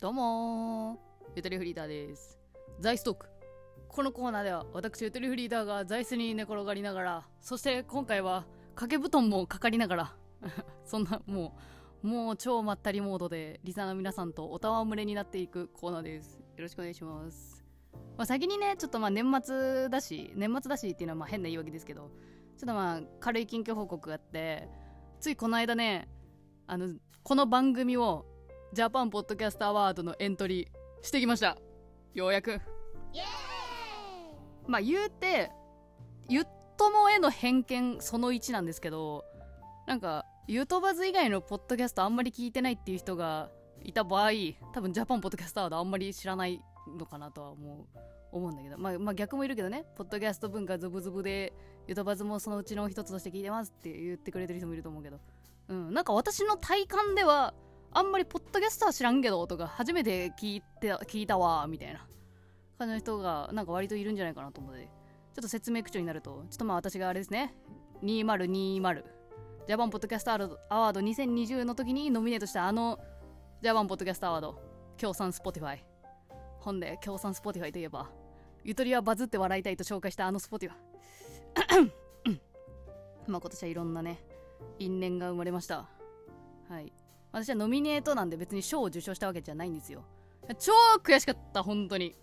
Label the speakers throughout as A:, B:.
A: どうもゆとりフリーターです。ザイストーク。このコーナーでは私ゆとりフリーターが座椅子に寝転がりながらそして今回は掛け布団もかかりながら そんなもうもう超まったりモードでリサの皆さんとおたわむれになっていくコーナーです。よろしくお願いします。まあ、先にねちょっとまあ年末だし年末だしっていうのはまあ変な言い訳ですけどちょっとまあ軽い近況報告があってついこの間ねあのこの番組をジャパンポッドキャストアワードのエントリーしてきました。ようやく。まあ言うてゆっともへの偏見その1なんですけどなんかゆとばず以外のポッドキャストあんまり聞いてないっていう人がいた場合多分ジャパンポッドキャストアワードあんまり知らないのかなとは思う思うんだけど、まあ、まあ逆もいるけどね。ポッドキャスト文化ズブズブでゆとばずもそのうちの一つとして聞いてますって言ってくれてる人もいると思うけど。うん。なんか私の体感ではあんまりポッドキャスター知らんけどとか初めて聞いて聞いたわみたいな。感じの人がなんか割といるんじゃないかなと思うのでちょっと説明口調になるとちょっとまあ私があれですね。2020ジャパンポッドキャストアワード2020の時にノミネートしたあのジャパンポッドキャストアワード。協賛スポティファイ。ほんで協賛スポティファイといえばゆとりはバズって笑いたいと紹介したあのスポティファイ。まあ今年はいろんなね因縁が生まれました。はい。私はノミネートなんで別に賞を受賞したわけじゃないんですよ。超悔しかった本当に。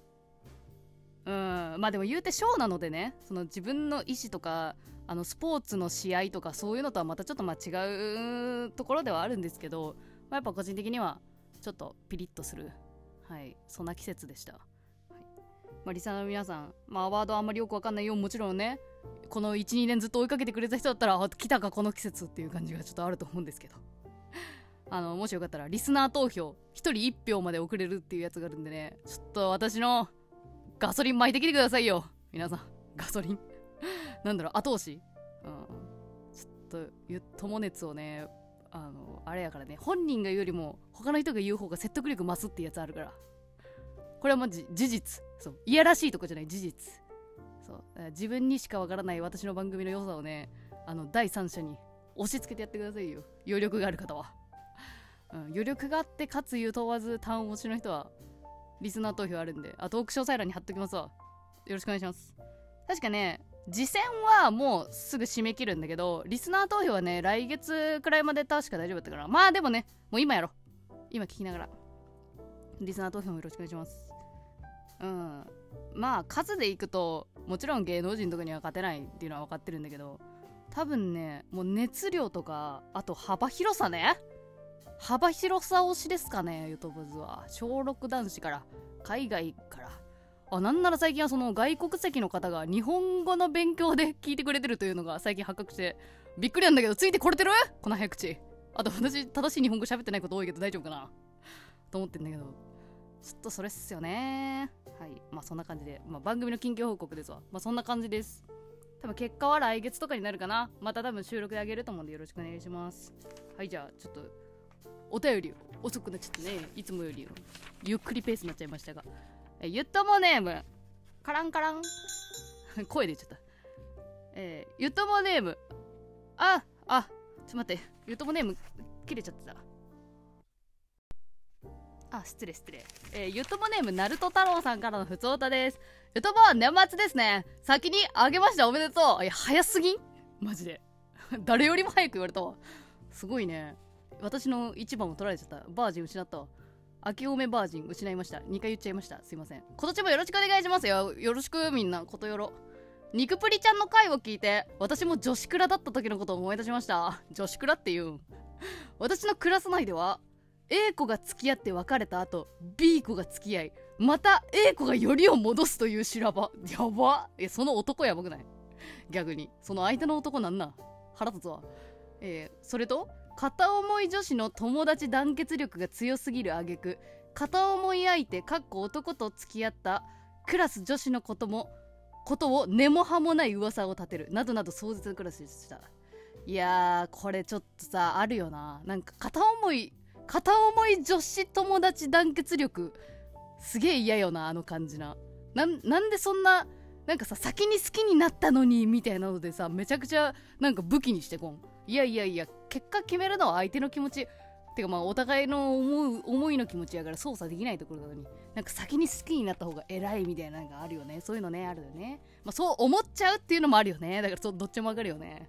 A: うん。まあでも言うて賞なのでねその自分の意思とかあのスポーツの試合とかそういうのとはまたちょっとまあ違うところではあるんですけど、まあ、やっぱ個人的にはちょっとピリッとする。はい。そんな季節でした、はい。まあ、リサの皆さん、まあ、アワードあんまりよくわかんないよ。もちろんねこの12年ずっと追いかけてくれた人だったらあ来たかこの季節っていう感じがちょっとあると思うんですけど。あのもしよかったらリスナー投票1人1票まで送れるっていうやつがあるんでね。ちょっと私のガソリン巻いてきてくださいよ。皆さん。ガソリン。なんだろう後押し。うん。ちょっとゆ友熱をねあのあれやからね。本人が言うよりも他の人が言う方が説得力増すってやつあるから。これはマジ事実。そう。いやらしいとこじゃない事実。そう。自分にしかわからない私の番組の良さをねあの第三者に押し付けてやってくださいよ。余力がある方は。うん、余力があってかつゆとわず単押しの人はリスナー投票あるんで。あトーク詳細欄に貼っときますわ。よろしくお願いします。確かね次戦はもうすぐ締め切るんだけどリスナー投票はね来月くらいまで確か大丈夫だったからまあでもねもう今やろ今聞きながら。リスナー投票もよろしくお願いします。うん。まあ数でいくともちろん芸能人とかには勝てないっていうのは分かってるんだけど多分ねもう熱量とかあと幅広さね。幅広さ推しですかね、ゆとぶずは。小6男子から、海外から。あ、なんなら最近はその外国籍の方が日本語の勉強で聞いてくれてるというのが最近発覚して、びっくりなんだけど、ついてこれてる？この早口。あと私、正しい日本語喋ってないこと多いけど大丈夫かな？と思ってんだけど。ちょっとそれっすよね。はい。まあそんな感じで。まあ番組の近況報告ですわ。まあそんな感じです。多分結果は来月とかになるかな。また多分収録であげると思うんでよろしくお願いします。はい、じゃあちょっと。お便り遅くなっちゃったね。いつもより。ゆっくりペースになっちゃいましたが。えゆっともネーム。カランカラン。声出ちゃった。えー、ゆともネーム。ああちょっと待って。ゆともネーム切れちゃってた。あ失礼失礼。えー、ゆともネームナルト太郎さんからのふつおたです。ゆともは年末ですね。先にあげました。おめでとう。いや早すぎん？マジで。誰よりも早く言われたわ。すごいね私の一番を取られちゃった。バージン失ったわ。秋多めバージン失いました。2回言っちゃいました。すいません。今年もよろしくお願いしますよ。よろしくみんな、ことよろ。肉プリちゃんの回を聞いて、私も女子クラだった時のことを思い出しました。女子クラって言う。私のクラス内では、A 子が付き合って別れた後、B 子が付き合い、また A 子がよりを戻すという修羅場。やばえ、その男やばくない？逆に。その相手の男なんな。腹立つわ。えー、それと、片思い女子の友達団結力が強すぎる挙句。片思い相手かっこ男と付き合ったクラス女子のこともことを根も葉もない噂を立てるなどなど壮絶なクラスでした。いやーこれちょっとさあるよな。なんか片思い片思い女子友達団結力すげえ嫌よなあの感じな。なんでそんななんかさ先に好きになったのにみたいなのでさめちゃくちゃなんか武器にしてこん。いやいやいや結果決めるのは相手の気持ち。てかまあお互いの思う思いの気持ちやから操作できないところなのに。なんか先に好きになった方が偉いみたいなのがあるよね。そういうのねあるよね。まあそう思っちゃうっていうのもあるよね。だからそどっちもわかるよね。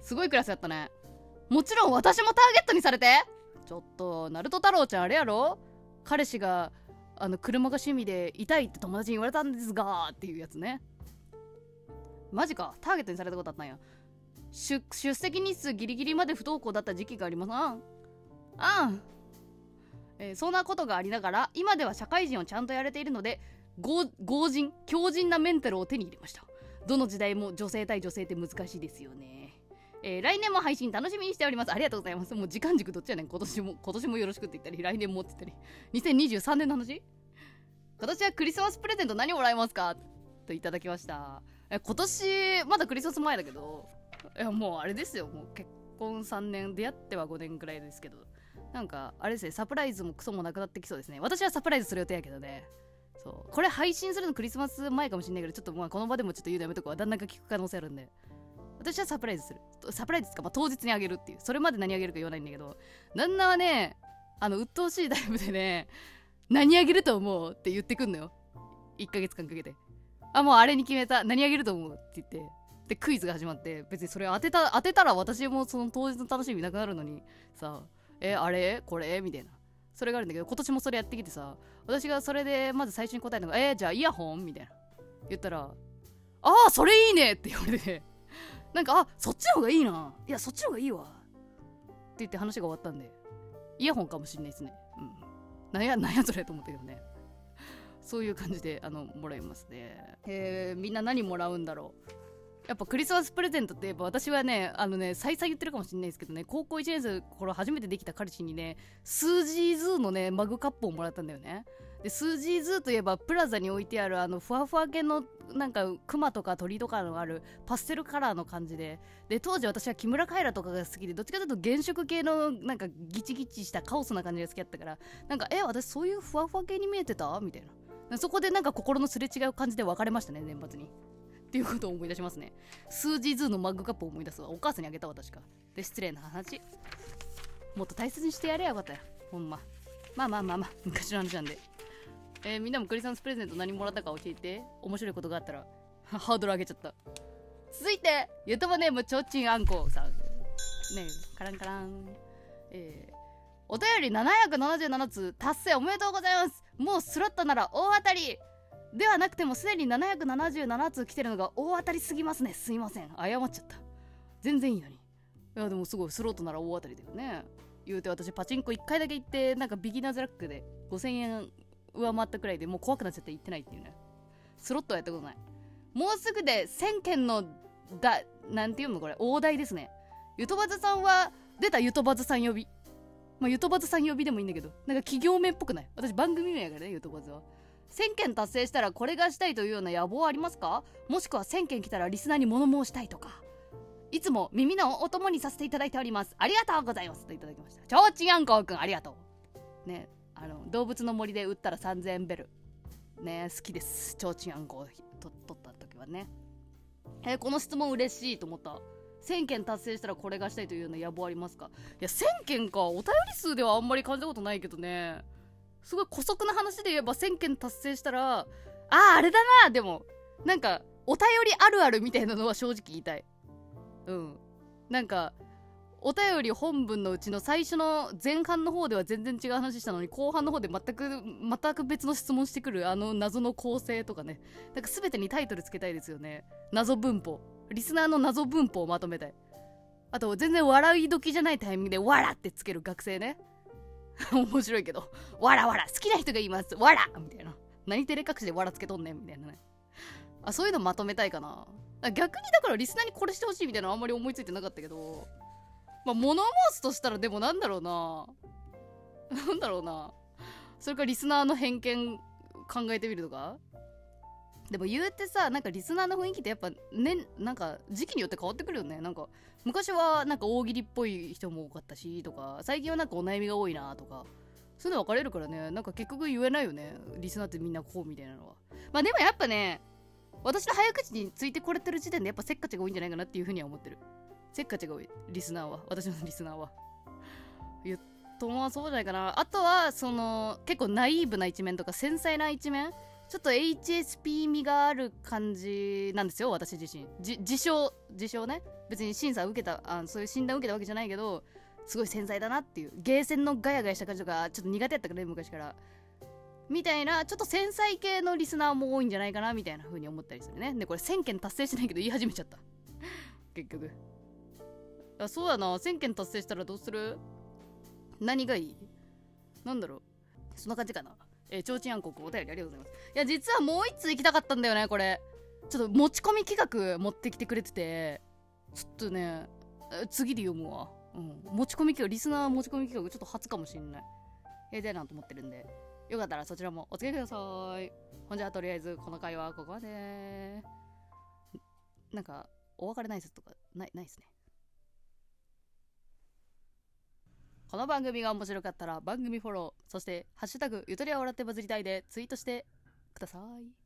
A: すごいクラスやったね。もちろん私もターゲットにされて。ちょっとナルト太郎ちゃんあれやろ。彼氏があの車が趣味で痛いって友達に言われたんですがっていうやつね。マジか。ターゲットにされたことあったんや。出出席日数ギリギリまで不登校だった時期がありますああ。ん、えーそんなことがありながら今では社会人をちゃんとやれているので強強靭強靭なメンタルを手に入れました。どの時代も女性対女性って難しいですよね。えー来年も配信楽しみにしております。ありがとうございます。もう時間軸どっちやねん。今年も今年もよろしくって言ったり来年もって言ったり。2023年の話？今年はクリスマスプレゼント何もらえますか？といただきました。え今年まだクリスマス前だけどいやもうあれですよ。もう結婚3年出会っては5年くらいですけど。なんかあれですねサプライズもクソもなくなってきそうですね。私はサプライズする予定やけどね。そう。これ配信するのクリスマス前かもしんないけどちょっとまあこの場でもちょっと言うのやめとこう。旦那が聞く可能性あるんで。私はサプライズする。サプライズですか、まあ、当日にあげるっていう。それまで何あげるか言わないんだけど旦那はねあの鬱陶しいタイプでね何あげると思うって言ってくんのよ。1ヶ月間かけて。あもうあれに決めた。何あげると思うって言って。でクイズが始まって別にそれ当てた当てたら私もその当日の楽しみなくなるのにさえあれ？これ？みたいな。それがあるんだけど今年もそれやってきてさ私がそれでまず最初に答えたのが「えー、じゃあイヤホン?」みたいな。言ったら「ああそれいいね!」って言われて。なんか「あそっちの方がいいな。いやそっちの方がいいわ」って言って話が終わったんで。イヤホンかもしんないですね。うん。なんやなんやそれと思ったけどね。そういう感じであのもらいますね。へえ、みんな何もらうんだろう。やっぱクリスマスプレゼントって言えば私はねあのね再々言ってるかもしれないですけどね高校1年生の頃初めてできた彼氏にね Suzy's Zoo のねマグカップをもらったんだよね。で Suzy's Zoo といえばプラザに置いてあるあのふわふわ系のなんかクマとか鳥とかのあるパステルカラーの感じで。で当時私は木村カエラとかが好きでどっちかというと原色系のなんかギチギチしたカオスな感じが好きだったからなんかえ私そういうふわふわ系に見えてた？みたいな。そこでなんか心のすれ違う感じで別れましたね年末に。っていうことを思い出しますね。数字図のマグカップを思い出すわ。お母さんにあげたわ確か。で失礼な話。もっと大切にしてやれやよかったよ。ほんま。まあまあまあまあ。昔の話なんで。えーみんなもクリスマスプレゼント何もらったか教えて。面白いことがあったらハードル上げちゃった。続いてゆとばネームちょうちんあんこさん。ねえカランカラン。えーお便り777通達成おめでとうございます。もうスロットなら大当たり。ではなくてもすでに777通来てるのが大当たりすぎますね。すいません。謝っちゃった。全然いいのに。いやでもすごいスロットなら大当たりだよね。言うて私パチンコ1回だけ行ってなんかビギナーズラックで5000円上回ったくらいでもう怖くなっちゃって行ってないっていうね。スロットはやったことない。もうすぐで1000件のだなんていうのこれ？大台ですね。ゆとばずさんは出たゆとばずさん呼び。まあ、ゆとばずさん呼びでもいいんだけどなんか企業名っぽくない。私番組名やからねゆとばずは。1000件達成したらこれがしたいというような野望ありますか？もしくは1000件来たらリスナーに物申したいとか。いつも耳のお供にさせていただいております。ありがとうございますといただきました。ちょうちんあんこうくんありがとう。ねあの動物の森で売ったら3000円ベル。ね好きです。ちょうちんあんこをと取った時はね。えこの質問嬉しいと思った。1000件達成したらこれがしたいというような野望ありますか？いや1000件か。お便り数ではあんまり感じたことないけどね。すごい姑息な話で言えば1000件達成したらあああれだなでもなんかお便りあるあるみたいなのは正直言いたい。うん。なんかお便り本文のうちの最初の前半の方では全然違う話したのに後半の方で全く全く別の質問してくるあの謎の構成とかね。なんか全てにタイトルつけたいですよね。謎文法。リスナーの謎文法をまとめたい。あと全然笑い時じゃないタイミングで「わら」ってつける学生ね。面白いけど「わらわら好きな人がいます。わら」みたいな何照れ隠しでわらつけとんねんみたいなね。あそういうのまとめたいかな。あ逆にだからリスナーにこれしてほしいみたいなのあんまり思いついてなかったけど。まあ物申すとしたらでもなんだろうな。なんだろうな。それかリスナーの偏見考えてみるとかでも言うてさなんかリスナーの雰囲気ってやっぱねなんか時期によって変わってくるよね。なんか昔はなんか大喜利っぽい人も多かったしとか最近はなんかお悩みが多いなとかそういうの分かれるからね。なんか結局言えないよね。リスナーってみんなこうみたいなのは。まあでもやっぱね私の早口についてこれてる時点でやっぱせっかちが多いんじゃないかなっていうふうには思ってる。せっかちが多い。リスナーは。私のリスナーは。言っとまあそうじゃないかな。あとはその結構ナイーブな一面とか繊細な一面ちょっと HSP 味がある感じなんですよ私自身。じ自称自称ね。別に審査受けたあそういう診断受けたわけじゃないけどすごい繊細だなっていう。ゲーセンのガヤガヤした感じとかちょっと苦手やったからね昔から。みたいなちょっと繊細系のリスナーも多いんじゃないかなみたいな風に思ったりするね。でこれ1000件達成してないけど言い始めちゃった。結局。あそうやな。1000件達成したらどうする？何がいい？なんだろう。そんな感じかな。えー、ちょうちん暗黒お便りありがとうございます。いや実はもう一通行きたかったんだよねこれ。ちょっと持ち込み企画持ってきてくれてて。ちょっとね次で読むわ。うん。持ち込み企画リスナー持ち込み企画ちょっと初かもしんない。やりたいなと思ってるんで。よかったらそちらもお付き合いください。ほんじゃとりあえずこの回はここまで。なんかお別れない説とかないないですね。この番組が面白かったら番組フォローそして「ハッシュタグゆとりは笑ってバズりたい」でツイートしてください。